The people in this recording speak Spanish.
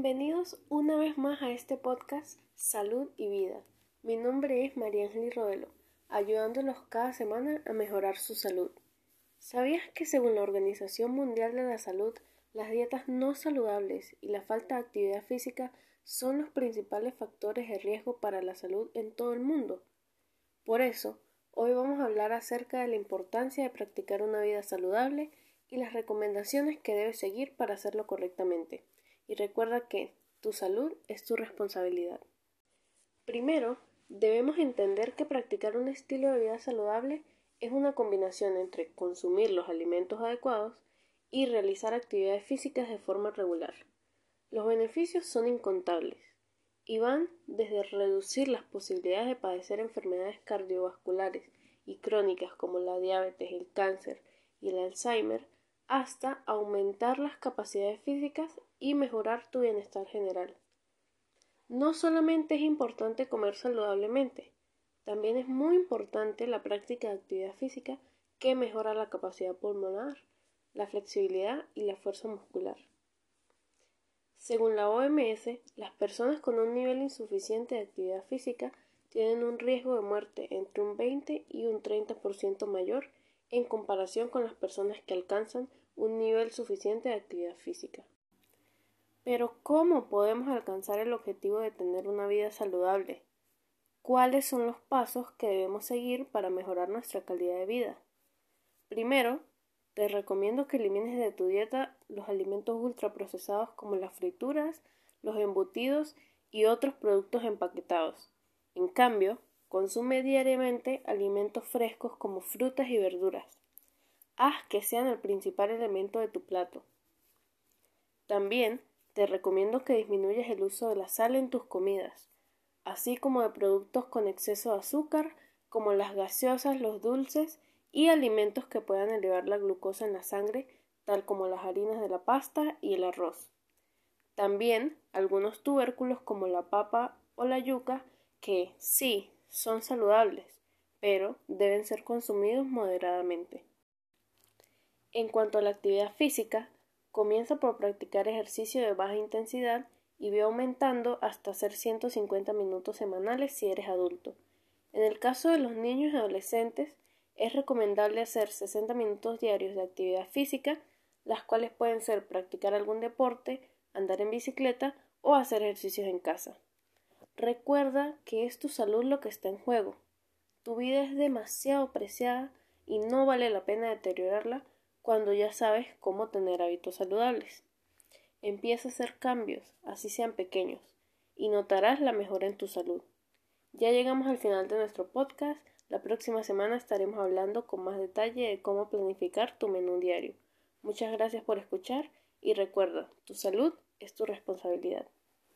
Bienvenidos una vez más a este podcast Salud y Vida. Mi nombre es María Ángel Rodelo, ayudándolos cada semana a mejorar su salud. ¿Sabías que según la Organización Mundial de la Salud, las dietas no saludables y la falta de actividad física son los principales factores de riesgo para la salud en todo el mundo? Por eso, hoy vamos a hablar acerca de la importancia de practicar una vida saludable y las recomendaciones que debes seguir para hacerlo correctamente. Y recuerda que tu salud es tu responsabilidad. Primero, debemos entender que practicar un estilo de vida saludable es una combinación entre consumir los alimentos adecuados y realizar actividades físicas de forma regular. Los beneficios son incontables y van desde reducir las posibilidades de padecer enfermedades cardiovasculares y crónicas como la diabetes, el cáncer y el Alzheimer hasta aumentar las capacidades físicas y mejorar tu bienestar general. No solamente es importante comer saludablemente, también es muy importante la práctica de actividad física que mejora la capacidad pulmonar, la flexibilidad y la fuerza muscular. Según la OMS, las personas con un nivel insuficiente de actividad física tienen un riesgo de muerte entre un 20 y un 30% mayor en comparación con las personas que alcanzan un nivel suficiente de actividad física. Pero ¿cómo podemos alcanzar el objetivo de tener una vida saludable? ¿Cuáles son los pasos que debemos seguir para mejorar nuestra calidad de vida? Primero, te recomiendo que elimines de tu dieta los alimentos ultraprocesados como las frituras, los embutidos y otros productos empaquetados. En cambio, consume diariamente alimentos frescos como frutas y verduras haz que sean el principal elemento de tu plato. También te recomiendo que disminuyas el uso de la sal en tus comidas, así como de productos con exceso de azúcar, como las gaseosas, los dulces y alimentos que puedan elevar la glucosa en la sangre, tal como las harinas de la pasta y el arroz. También algunos tubérculos como la papa o la yuca, que sí son saludables, pero deben ser consumidos moderadamente. En cuanto a la actividad física, comienza por practicar ejercicio de baja intensidad y ve aumentando hasta hacer 150 minutos semanales si eres adulto. En el caso de los niños y adolescentes, es recomendable hacer 60 minutos diarios de actividad física, las cuales pueden ser practicar algún deporte, andar en bicicleta o hacer ejercicios en casa. Recuerda que es tu salud lo que está en juego. Tu vida es demasiado preciada y no vale la pena deteriorarla cuando ya sabes cómo tener hábitos saludables. Empieza a hacer cambios, así sean pequeños, y notarás la mejora en tu salud. Ya llegamos al final de nuestro podcast. La próxima semana estaremos hablando con más detalle de cómo planificar tu menú diario. Muchas gracias por escuchar y recuerda, tu salud es tu responsabilidad.